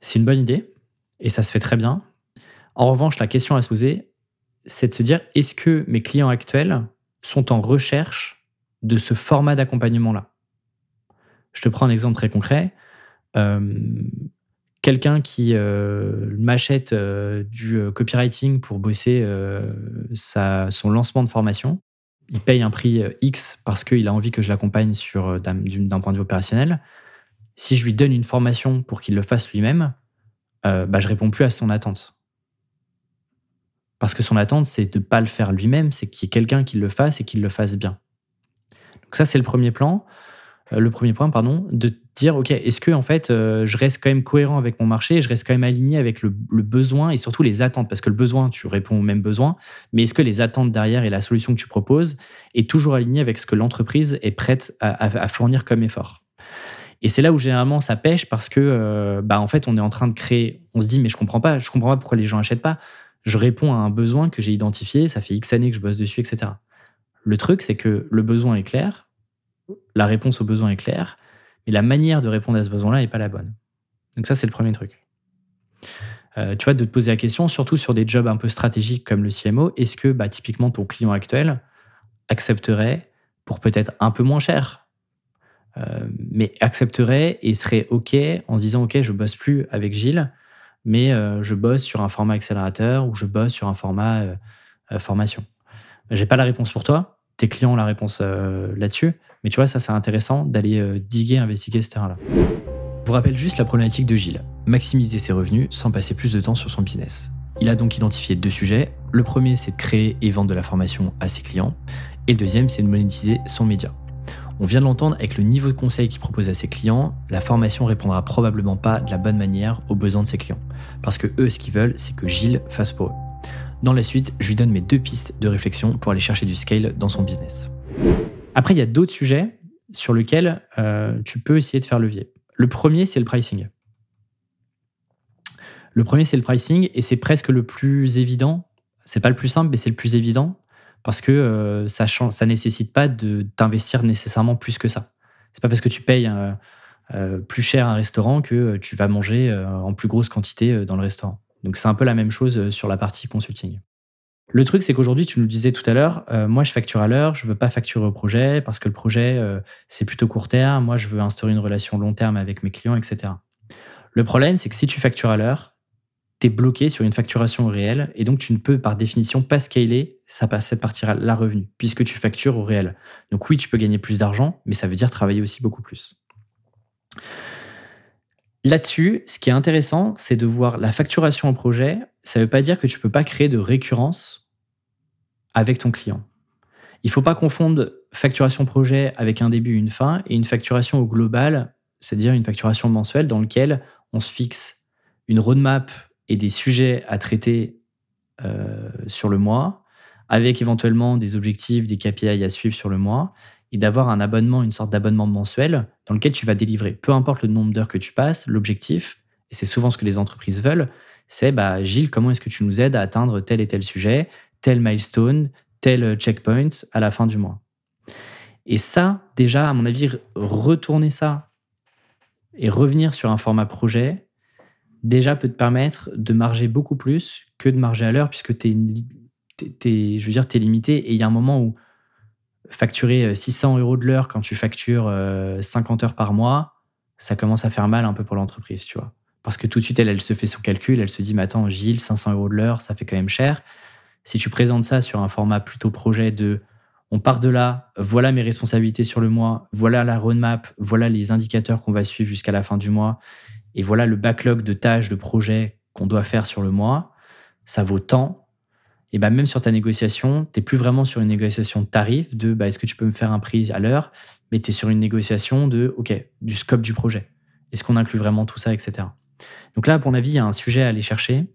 C'est une bonne idée et ça se fait très bien. En revanche, la question à se poser, c'est de se dire, est-ce que mes clients actuels sont en recherche de ce format d'accompagnement-là Je te prends un exemple très concret. Euh, quelqu'un qui euh, m'achète euh, du copywriting pour bosser son lancement de formation, il paye un prix X parce qu'il a envie que je l'accompagne d'un point de vue opérationnel. Si je lui donne une formation pour qu'il le fasse lui-même, euh, bah, je réponds plus à son attente. Parce que son attente, c'est de ne pas le faire lui-même, c'est qu'il y ait quelqu'un qui le fasse et qu'il le fasse bien. Donc ça, c'est le premier plan le premier point, pardon, de dire, OK, est-ce que en fait, euh, je reste quand même cohérent avec mon marché, je reste quand même aligné avec le, besoin et surtout les attentes, parce que le besoin, tu réponds au même besoin, mais est-ce que les attentes derrière et la solution que tu proposes est toujours alignée avec ce que l'entreprise est prête à, fournir comme effort? Et c'est là où généralement ça pêche parce que, euh, bah, en fait, on est en train de créer, on se dit, mais je comprends pas, je comprends pas pourquoi les gens achètent pas. Je réponds à un besoin que j'ai identifié, ça fait X années que je bosse dessus, etc. Le truc, c'est que le besoin est clair, la réponse au besoin est claire, mais la manière de répondre à ce besoin-là n'est pas la bonne. Donc ça, c'est le premier truc. Euh, tu vois, de te poser la question, surtout sur des jobs un peu stratégiques comme le CMO, est-ce que bah, typiquement ton client actuel accepterait pour peut-être un peu moins cher, euh, mais accepterait et serait OK en se disant, OK, je bosse plus avec Gilles, mais euh, je bosse sur un format accélérateur ou je bosse sur un format formation. J'ai pas la réponse pour toi, tes clients ont la réponse euh, là-dessus. Mais tu vois, ça, c'est intéressant d'aller euh, diguer, investiguer ce terrain-là. Je vous rappelle juste la problématique de Gilles maximiser ses revenus sans passer plus de temps sur son business. Il a donc identifié deux sujets. Le premier, c'est de créer et vendre de la formation à ses clients. Et le deuxième, c'est de monétiser son média. On vient de l'entendre avec le niveau de conseil qu'il propose à ses clients, la formation répondra probablement pas de la bonne manière aux besoins de ses clients. Parce que eux, ce qu'ils veulent, c'est que Gilles fasse pour eux. Dans la suite, je lui donne mes deux pistes de réflexion pour aller chercher du scale dans son business. Après, il y a d'autres sujets sur lequel euh, tu peux essayer de faire levier. Le premier, c'est le pricing. Le premier, c'est le pricing, et c'est presque le plus évident. C'est pas le plus simple, mais c'est le plus évident parce que euh, ça ça nécessite pas de d'investir nécessairement plus que ça. C'est pas parce que tu payes euh, plus cher un restaurant que tu vas manger en plus grosse quantité dans le restaurant. Donc c'est un peu la même chose sur la partie consulting. Le truc, c'est qu'aujourd'hui, tu nous disais tout à l'heure, moi je facture à l'heure, je veux pas facturer au projet parce que le projet c'est plutôt court terme. Moi, je veux instaurer une relation long terme avec mes clients, etc. Le problème, c'est que si tu factures à l'heure, tu es bloqué sur une facturation réelle et donc tu ne peux par définition pas scaler cette partie-là revenu puisque tu factures au réel. Donc oui, tu peux gagner plus d'argent, mais ça veut dire travailler aussi beaucoup plus. Là-dessus, ce qui est intéressant, c'est de voir la facturation au projet. Ça ne veut pas dire que tu ne peux pas créer de récurrence avec ton client. Il ne faut pas confondre facturation projet avec un début et une fin et une facturation au global, c'est-à-dire une facturation mensuelle dans laquelle on se fixe une roadmap et des sujets à traiter euh, sur le mois, avec éventuellement des objectifs, des KPI à suivre sur le mois, et d'avoir un abonnement, une sorte d'abonnement mensuel dans lequel tu vas délivrer, peu importe le nombre d'heures que tu passes, l'objectif, et c'est souvent ce que les entreprises veulent, c'est bah, Gilles, comment est-ce que tu nous aides à atteindre tel et tel sujet, tel milestone, tel checkpoint à la fin du mois. Et ça, déjà, à mon avis, retourner ça et revenir sur un format projet, déjà peut te permettre de marger beaucoup plus que de marger à l'heure, puisque tu je es limité. Et il y a un moment où facturer 600 euh, euros de l'heure quand tu factures 50 euh, heures par mois, ça commence à faire mal un peu pour l'entreprise, tu vois. Parce que tout de suite, elle, se fait son calcul, elle se dit, mais attends, Gilles, 500 euros de l'heure, ça fait quand même cher. Si tu présentes ça sur un format plutôt projet de on part de là, voilà mes responsabilités sur le mois, voilà la roadmap, voilà les indicateurs qu'on va suivre jusqu'à la fin du mois, et voilà le backlog de tâches, de projets qu'on doit faire sur le mois, ça vaut tant. Et bah même sur ta négociation, tu n'es plus vraiment sur une négociation tarif, de bah, est-ce que tu peux me faire un prix à l'heure, mais tu es sur une négociation de OK, du scope du projet. Est-ce qu'on inclut vraiment tout ça, etc. Donc là, pour mon avis, il y a un sujet à aller chercher,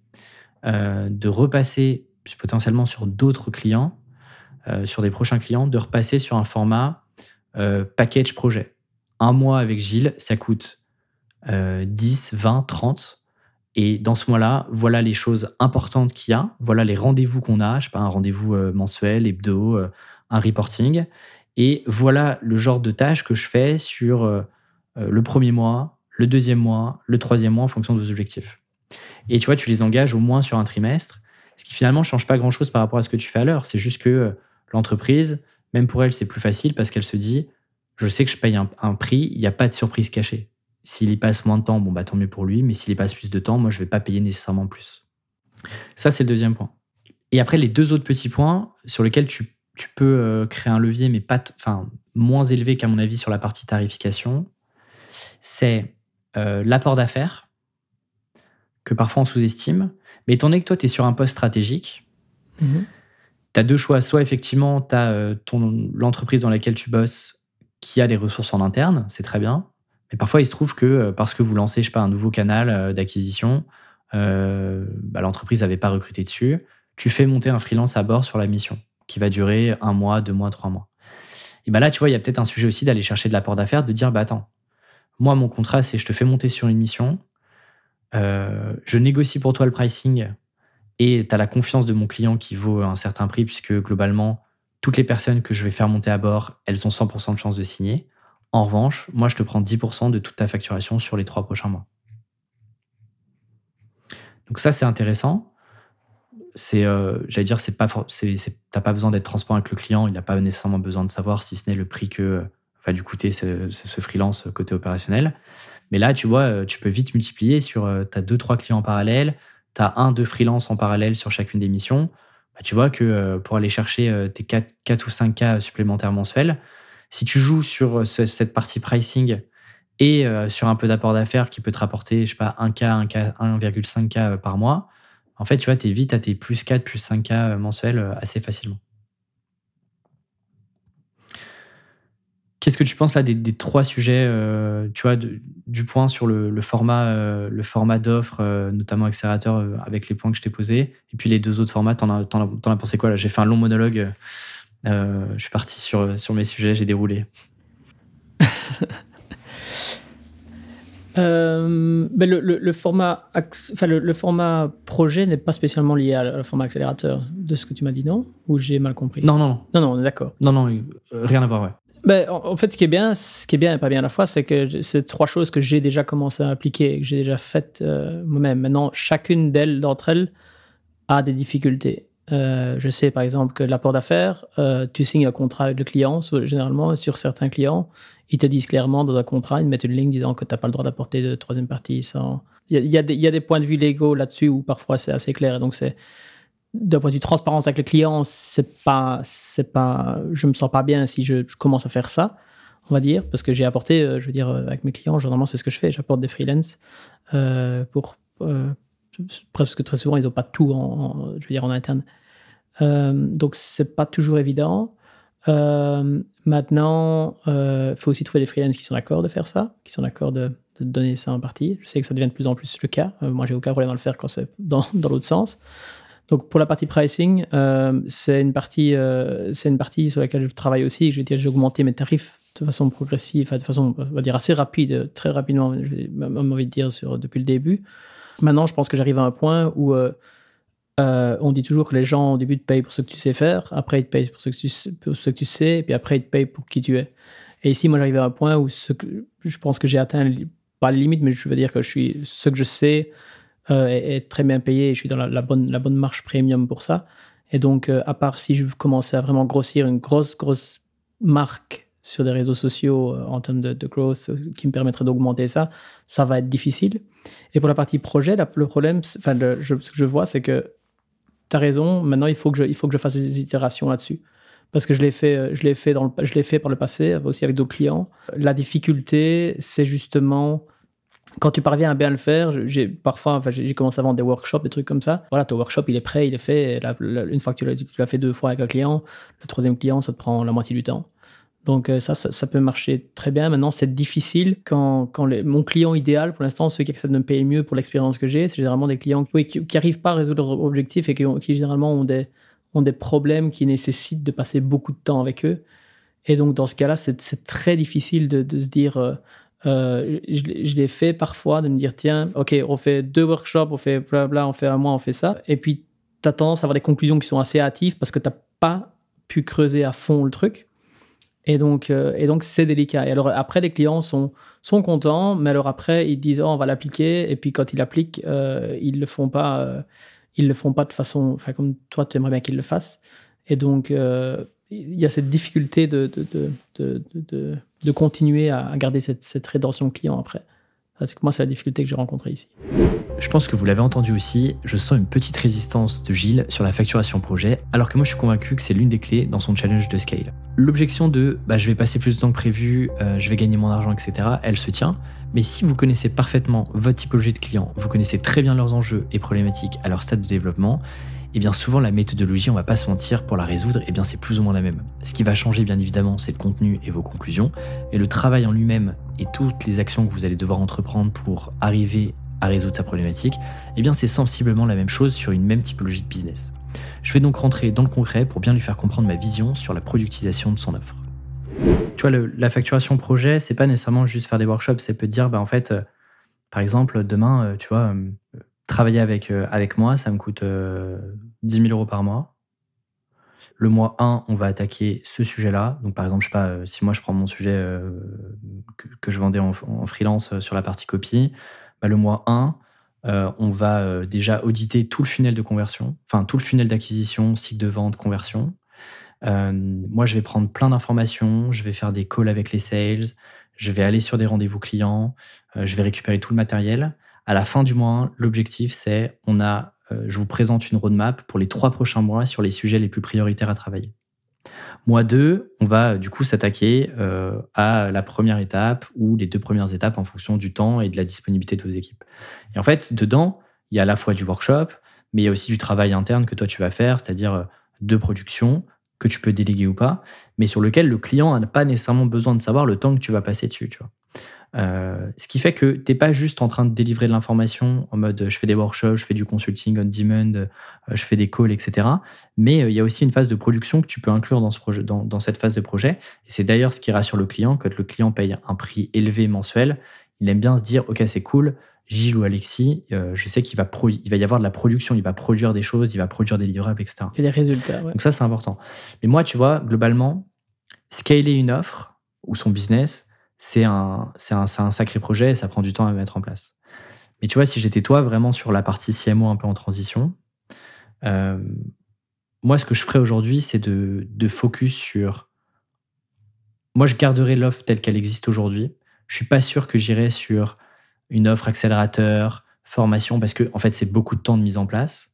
euh, de repasser potentiellement sur d'autres clients, euh, sur des prochains clients, de repasser sur un format euh, package projet. Un mois avec Gilles, ça coûte 10, 20, 30. Et dans ce mois-là, voilà les choses importantes qu'il y a, voilà les rendez-vous qu'on a, je sais pas, un rendez-vous euh, mensuel, hebdo, euh, un reporting. Et voilà le genre de tâches que je fais sur euh, le premier mois, le deuxième mois, le troisième mois en fonction de vos objectifs. Et tu vois, tu les engages au moins sur un trimestre, ce qui finalement ne change pas grand-chose par rapport à ce que tu fais à l'heure. C'est juste que l'entreprise, même pour elle, c'est plus facile parce qu'elle se dit, je sais que je paye un, un prix, il n'y a pas de surprise cachée. S'il y passe moins de temps, bon, bah, tant mieux pour lui, mais s'il y passe plus de temps, moi, je ne vais pas payer nécessairement plus. Ça, c'est le deuxième point. Et après, les deux autres petits points sur lesquels tu, peux euh, créer un levier, mais pas enfin, moins élevé qu'à mon avis sur la partie tarification, c'est euh, l'apport d'affaires, que parfois on sous-estime. Mais étant donné que toi, tu es sur un poste stratégique, mhm. tu as deux choix. Soit effectivement, tu as euh, l'entreprise dans laquelle tu bosses qui a les ressources en interne, c'est très bien. Mais parfois, il se trouve que euh, parce que vous lancez, je sais pas, un nouveau canal euh, d'acquisition, euh, bah, l'entreprise n'avait pas recruté dessus, tu fais monter un freelance à bord sur la mission, qui va durer un mois, deux mois, trois mois. Et bah là, tu vois, il y a peut-être un sujet aussi d'aller chercher de l'apport d'affaires, de dire, bah attends, moi, mon contrat, c'est je te fais monter sur une mission, je négocie pour toi le pricing et tu as la confiance de mon client qui vaut un certain prix, puisque globalement, toutes les personnes que je vais faire monter à bord, elles ont 100% de chance de signer. En revanche, moi, je te prends 10% de toute ta facturation sur les trois prochains mois. Donc ça, c'est intéressant. C'est, euh, j'allais dire, c'est pas, t'as pas besoin d'être transparent avec le client. Il n'a pas nécessairement besoin de savoir si ce n'est le prix que va lui coûter ce, freelance côté opérationnel. Mais là, tu vois, euh, tu peux vite multiplier sur, euh, tu as deux, trois clients en parallèle, tu as un, deux freelances en parallèle sur chacune des missions. Bah, tu vois que pour aller chercher tes 4, 4 ou 5 cas supplémentaires mensuels, si tu joues sur euh, cette partie pricing et euh, sur un peu d'apport d'affaires qui peut te rapporter, je sais pas, 1K, 1,5K euh, par mois, en fait, tu vois, tu es vite à tes plus 4, plus 5K mensuels assez facilement. Qu'est-ce que tu penses là des, trois sujets, tu vois, du point sur le, format, format d'offre, notamment accélérateur, avec les points que je t'ai posés, et puis les deux autres formats, t'en as, as, pensé quoi là? J'ai fait un long monologue. Euh, je suis parti sur, sur mes sujets, j'ai déroulé. <laughs> Euh, le, le- le format, ax- enfin le, le format projet n'est pas spécialement lié au format accélérateur de ce que tu m'as dit, non? Ou j'ai mal compris? Non, non, non, non, non, on est d'accord. non, non, euh, rien à voir, ouais. Ben, en, en fait, ce qui est bien, ce qui est bien et pas bien à la fois, c'est que c'est trois choses que j'ai déjà commencé à appliquer et que j'ai déjà faites euh, moi-même. Maintenant, chacune d'elles, d'entre elles, a des difficultés. Euh, je sais par exemple que l'apport d'affaires, euh, tu signes un contrat avec le client, généralement sur certains clients, ils te disent clairement dans un contrat, ils mettent une ligne disant que tu n'as pas le droit d'apporter de troisième partie. Il y a, des- points de vue légaux là-dessus où parfois c'est assez clair donc c'est d'un point de vue transparence avec le client, c'est pas, pas, je me sens pas bien si je, commence à faire ça, on va dire, parce que j'ai apporté, euh, je veux dire, avec mes clients, généralement c'est ce que je fais, j'apporte des freelance euh, pour presque très souvent ils n'ont pas tout en, je veux dire en interne, Euh, donc c'est pas toujours évident. Euh, maintenant, il faut aussi trouver des freelances qui sont d'accord de faire ça, qui sont d'accord de, donner ça en partie. Je sais que ça devient de plus en plus le cas. Euh, moi, j'ai aucun problème à le faire quand c'est dans, dans l'autre sens. Donc pour la partie pricing, euh, c'est une partie, euh, c'est une partie sur laquelle je travaille aussi. Je j'ai augmenté mes tarifs de façon progressive, de façon, on va dire assez rapide, très rapidement, j'ai même envie de dire depuis le début. Maintenant, je pense que j'arrive à un point où euh, euh, on dit toujours que les gens au début te payent pour ce que tu sais faire, après ils te payent pour ce que tu, sais- pour puis après ils te payent pour qui tu es. Et ici, moi, j'arrive à un point où je pense que j'ai atteint, pas les limites, mais je veux dire que je suis, ce que je sais euh, est, très bien payé et je suis dans la, la bonne, la bonne marche premium pour ça. Et donc, à part si je commençais à vraiment grossir une grosse, grosse marque sur des réseaux sociaux euh, en termes de, de growth euh, qui me permettrait d'augmenter ça, ça va être difficile. Et pour la partie projet, le problème, enfin, ce que je vois, c'est que tu as raison, maintenant il faut, que je, il faut que je fasse des itérations là-dessus. Parce que je l'ai fait, euh, je fait, dans le, je fait par le passé, aussi avec d'autres clients. La difficulté, c'est justement quand tu parviens à bien le faire, j'ai parfois, enfin, j'ai commencé à vendre des workshops, des trucs comme ça. Voilà, ton workshop, il est prêt, il est fait. une fois que tu l'as fait deux fois avec un client, le troisième client, ça te prend la moitié du temps. Donc euh, ça, ça, peut marcher très bien. Maintenant, c'est difficile quand, mon client idéal, pour l'instant, ceux qui acceptent de me payer mieux pour l'expérience que j'ai, c'est généralement des clients qui n'arrivent pas à résoudre leurs objectifs et qui, généralement ont des, ont des problèmes qui nécessitent de passer beaucoup de temps avec eux. Et donc, dans ce cas-là, c'est très difficile de, se dire, euh, euh, je, je l'ai fait parfois, de me dire, tiens, OK, on fait deux workshops, on fait blabla, on fait un mois, on fait ça. Et puis, tu as tendance à avoir des conclusions qui sont assez hâtives parce que tu n'as pas pu creuser à fond le truc. Et donc, euh, et donc c'est délicat. Et alors, après, les clients sont, sont contents, mais alors après, ils disent, oh, on va l'appliquer. Et puis, quand ils l'appliquent, euh, ils le font pas. euh, ils le font pas de façon, enfin comme toi, tu aimerais bien qu'ils le fassent. Et donc, il y a cette difficulté de, de, de, de, de, continuer à à garder cette, cette rétention client après. Parce que moi, c'est la difficulté que j'ai rencontrée ici. Je pense que vous l'avez entendu aussi, je sens une petite résistance de Gilles sur la facturation projet, alors que moi je suis convaincu que c'est l'une des clés dans son challenge de scale. L'objection de bah, je vais passer plus de temps que prévu, euh, je vais gagner mon argent, etc., elle se tient. Mais si vous connaissez parfaitement votre typologie de clients, vous connaissez très bien leurs enjeux et problématiques à leur stade de développement, et bien souvent la méthodologie, on va pas se mentir, pour la résoudre, et bien c'est plus ou moins la même. Ce qui va changer bien évidemment, c'est le contenu et vos conclusions, mais le travail en lui-même et toutes les actions que vous allez devoir entreprendre pour arriver à résoudre sa problématique, eh bien c'est sensiblement la même chose sur une même typologie de business. Je vais donc rentrer dans le concret pour bien lui faire comprendre ma vision sur la productisation de son offre. Tu vois, la facturation projet, c'est pas nécessairement juste faire des workshops, c'est peut dire, bah, en fait, euh, par exemple, demain, euh, tu vois, euh, travailler avec, euh, avec moi, ça me coûte euh, 10 000 euros par mois. Le mois 1, on va attaquer ce sujet-là. Donc, par exemple, je sais pas, euh, si moi je prends mon sujet euh, que, je vendais en, freelance euh, sur la partie copie, bah, le mois 1, euh, on va euh, déjà auditer tout le funnel de conversion, enfin tout le funnel d'acquisition, cycle de vente, conversion. Euh, moi, je vais prendre plein d'informations, je vais faire des calls avec les sales, je vais aller sur des rendez-vous clients, euh, je vais récupérer tout le matériel. À la fin du mois, l'objectif, c'est on a, euh, je vous présente une roadmap pour les trois prochains mois sur les sujets les plus prioritaires à travailler. Mois 2, on va euh, du coup s'attaquer euh, à la première étape ou les deux premières étapes en fonction du temps et de la disponibilité de vos équipes. Et en fait, dedans, il y a à la fois du workshop, mais il y a aussi du travail interne que toi tu vas faire, c'est-à-dire de production que tu peux déléguer ou pas, mais sur lequel le client n'a pas nécessairement besoin de savoir le temps que tu vas passer dessus. Euh, ce qui fait que tu n'es pas juste en train de délivrer de l'information en mode je fais des workshops, je fais du consulting on demand, euh, je fais des calls, etc. Mais euh, il y a aussi une phase de production que tu peux inclure dans, ce projet, dans, dans cette phase de projet. Et c'est d'ailleurs ce qui rassure le client. Quand le client paye un prix élevé mensuel, il aime bien se dire Ok, c'est cool, Gilles ou Alexis, je sais qu'il va, il va y avoir de la production, il va produire des choses, il va produire des livrables, etc. Et des résultats. Donc ça, c'est important. Mais moi, tu vois, globalement, scaler une offre ou son business, c'est un, un, un, sacré projet et ça prend du temps à mettre en place. Mais tu vois, si j'étais toi vraiment sur la partie CMO un peu en transition, euh, moi, ce que je ferais aujourd'hui, c'est de, de, focus sur. Moi, je garderai l'offre telle qu'elle existe aujourd'hui. Je suis pas sûr que j'irai sur une offre accélérateur, formation, parce que en fait, c'est beaucoup de temps de mise en place,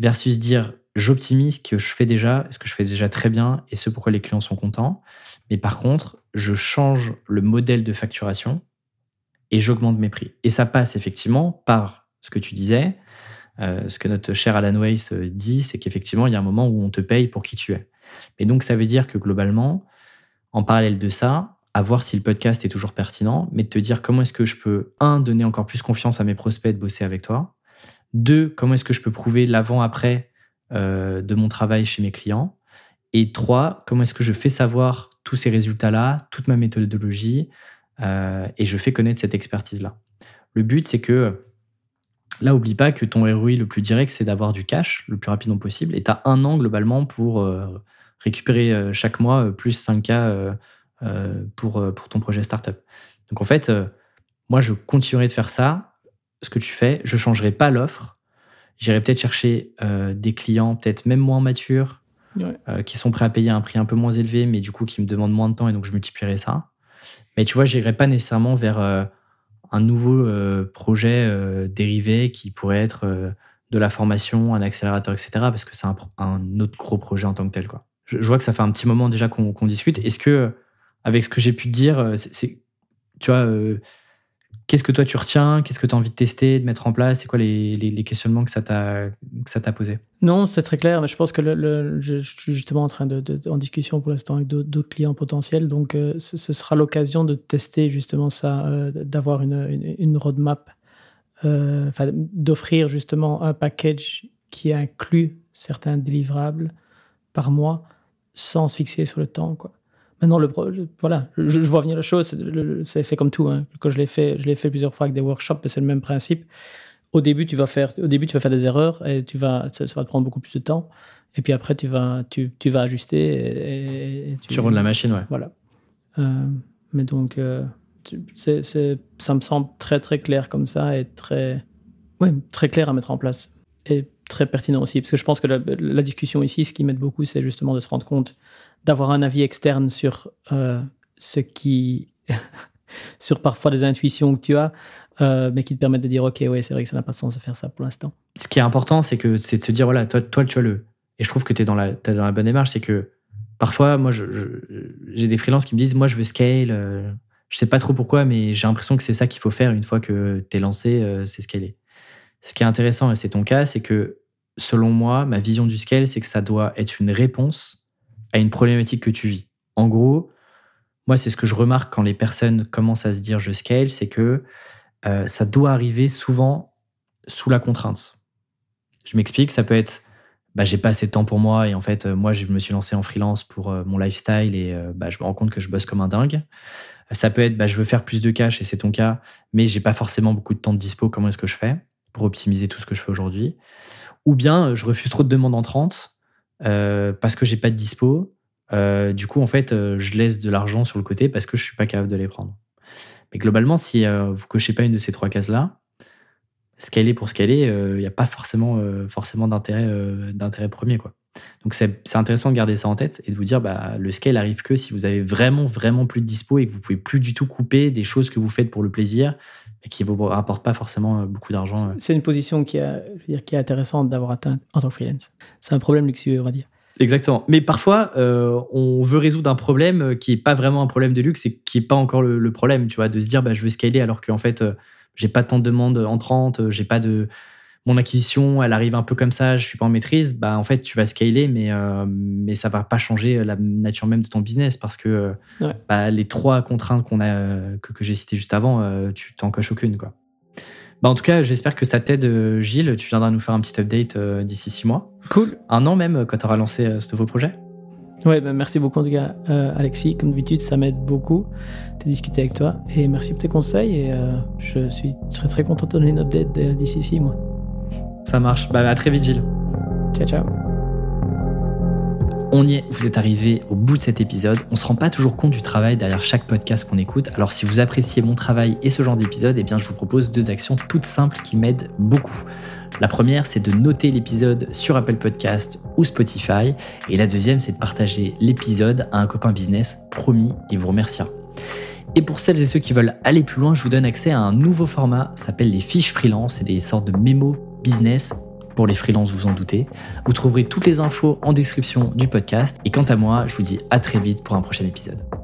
versus dire j'optimise ce que je fais déjà, ce que je fais déjà très bien et ce pourquoi les clients sont contents. Mais par contre, je change le modèle de facturation et j'augmente mes prix. Et ça passe effectivement par ce que tu disais, euh, ce que notre cher Alan Weiss euh, dit, c'est qu'effectivement, il y a un moment où on te paye pour qui tu es. Et donc, ça veut dire que globalement, en parallèle de ça, à voir si le podcast est toujours pertinent, mais de te dire comment est-ce que je peux, un, donner encore plus confiance à mes prospects de bosser avec toi, deux, comment est-ce que je peux prouver l'avant-après euh, de mon travail chez mes clients, et trois, comment est-ce que je fais savoir tous ces résultats-là, toute ma méthodologie, euh, et je fais connaître cette expertise-là. Le but, c'est que, là, oublie pas que ton ROI le plus direct, c'est d'avoir du cash le plus rapidement possible, et tu as un an globalement pour euh, récupérer chaque mois plus 5K pour, pour ton projet startup. Donc en fait, moi, je continuerai de faire ça, ce que tu fais, je changerai pas l'offre, j'irai peut-être chercher des clients peut-être même moins matures, euh, qui sont prêts à payer un prix un peu moins élevé, mais du coup qui me demandent moins de temps et donc je multiplierai ça. Mais tu vois, je n'irai pas nécessairement vers euh, un nouveau euh, projet dérivé qui pourrait être de la formation, un accélérateur, etc. Parce que c'est un, autre gros projet en tant que tel. Quoi. Je, vois que ça fait un petit moment déjà qu'on discute. Est-ce que, avec ce que j'ai pu te dire, c'est, tu vois, Qu'est-ce que toi tu retiens? Qu'est-ce que tu as envie de tester, de mettre en place? C'est quoi les, questionnements que ça t'a posé? Non, c'est très clair, mais je pense que je, suis justement en train de, en discussion pour l'instant avec d'autres clients potentiels, donc euh, ce, sera l'occasion de tester justement ça, euh, d'avoir une, une, roadmap, euh, d'offrir justement un package qui inclut certains délivrables par mois sans se fixer sur le temps. Quoi. Maintenant, le, voilà, je, vois venir la chose. C'est comme tout. Hein. Quand je l'ai fait, je l'ai fait plusieurs fois avec des workshops, c'est le même principe. Au début, tu vas faire, au début, tu vas faire des erreurs et tu vas, ça, va te prendre beaucoup plus de temps. Et puis après, tu vas, tu, tu vas ajuster. Et, tu, tu la machine, ouais. Voilà. Euh, mais donc, euh, c'est, ça me semble très très clair comme ça et très, ouais, très clair à mettre en place et très pertinent aussi. Parce que je pense que la, la discussion ici, ce qui m'aide beaucoup, c'est justement de se rendre compte d'avoir un avis externe sur euh, ce qui, <laughs> sur parfois des intuitions que tu as, euh, mais qui te permettent de dire ok, ouais, c'est vrai que ça n'a pas de sens de faire ça pour l'instant. Ce qui est important, c'est que c'est de se dire voilà, toi, toi, tu as le, et je trouve que tu es dans la, dans la bonne démarche, c'est que parfois, moi, j'ai des freelances qui me disent moi, je veux scale. Euh, je sais pas trop pourquoi, mais j'ai l'impression que c'est ça qu'il faut faire une fois que tu es lancé, c'est scaler. Ce qui est intéressant, et c'est ton cas, c'est que selon moi, ma vision du scale, c'est que ça doit être une réponse à une problématique que tu vis. En gros, moi, c'est ce que je remarque quand les personnes commencent à se dire je scale, c'est que euh, ça doit arriver souvent sous la contrainte. Je m'explique, ça peut être bah, j'ai pas assez de temps pour moi et en fait, euh, moi, je me suis lancé en freelance pour euh, mon lifestyle et bah, je me rends compte que je bosse comme un dingue. Ça peut être bah, je veux faire plus de cash et c'est ton cas, mais j'ai pas forcément beaucoup de temps de dispo. Comment est-ce que je fais pour optimiser tout ce que je fais aujourd'hui? Ou bien je refuse trop de demandes entrantes parce que j'ai pas de dispo. Euh, du coup, en fait, euh, je laisse de l'argent sur le côté parce que je suis pas capable de les prendre. Mais globalement, si vous cochez pas une de ces trois cases-là, ce qu'elle est pour ce qu'elle est, il n'y a pas forcément, forcément d'intérêt, premier. Quoi. Donc c'est intéressant de garder ça en tête et de vous dire bah, le scale arrive que si vous avez vraiment, vraiment plus de dispo et que vous pouvez plus du tout couper des choses que vous faites pour le plaisir et qui ne vous rapportent pas forcément beaucoup d'argent. C'est une position qui, a, dire, qui est intéressante d'avoir atteint en tant que freelance. C'est un problème luxueux, on va dire. Exactement. Mais parfois, on veut résoudre un problème qui n'est pas vraiment un problème de luxe et qui n'est pas encore le, problème, tu vois, de se dire bah, je veux scaler alors qu'en fait, j'ai pas tant de demandes entrantes, j'ai pas de mon acquisition, elle arrive un peu comme ça, je suis pas en maîtrise, bah en fait tu vas scaler, mais euh, mais ça va pas changer la nature même de ton business parce que Ouais. bah, les trois contraintes qu'on a que, que j'ai citées juste avant, euh, tu t'en coches aucune quoi. Bah en tout cas, j'espère que ça t'aide, euh, Gilles. Tu viendras nous faire un petit update euh, d'ici six mois, Cool. un an même, quand tu auras lancé euh, ce nouveau projet. Ouais, ben merci beaucoup en tout cas, euh, Alexis. Comme d'habitude, ça m'aide beaucoup de discuter avec toi. Et merci pour tes conseils. Et euh, je suis serais très content de donner une update euh, d'ici six mois. Ça marche. Bah à très vite, Gilles. Ciao, ciao. On y est, vous êtes arrivé au bout de cet épisode. On se rend pas toujours compte du travail derrière chaque podcast qu'on écoute. Alors si vous appréciez mon travail et ce genre d'épisode, eh bien je vous propose deux actions toutes simples qui m'aident beaucoup. La première, c'est de noter l'épisode sur Apple Podcast ou Spotify. Et la deuxième, c'est de partager l'épisode à un copain business. Promis, il vous remerciera. Et pour celles et ceux qui veulent aller plus loin, je vous donne accès à un nouveau format, ça s'appelle les fiches freelance. C'est des sortes de mémos business pour les freelances, vous en doutez. Vous trouverez toutes les infos en description du podcast. Et quant à moi, je vous dis à très vite pour un prochain épisode.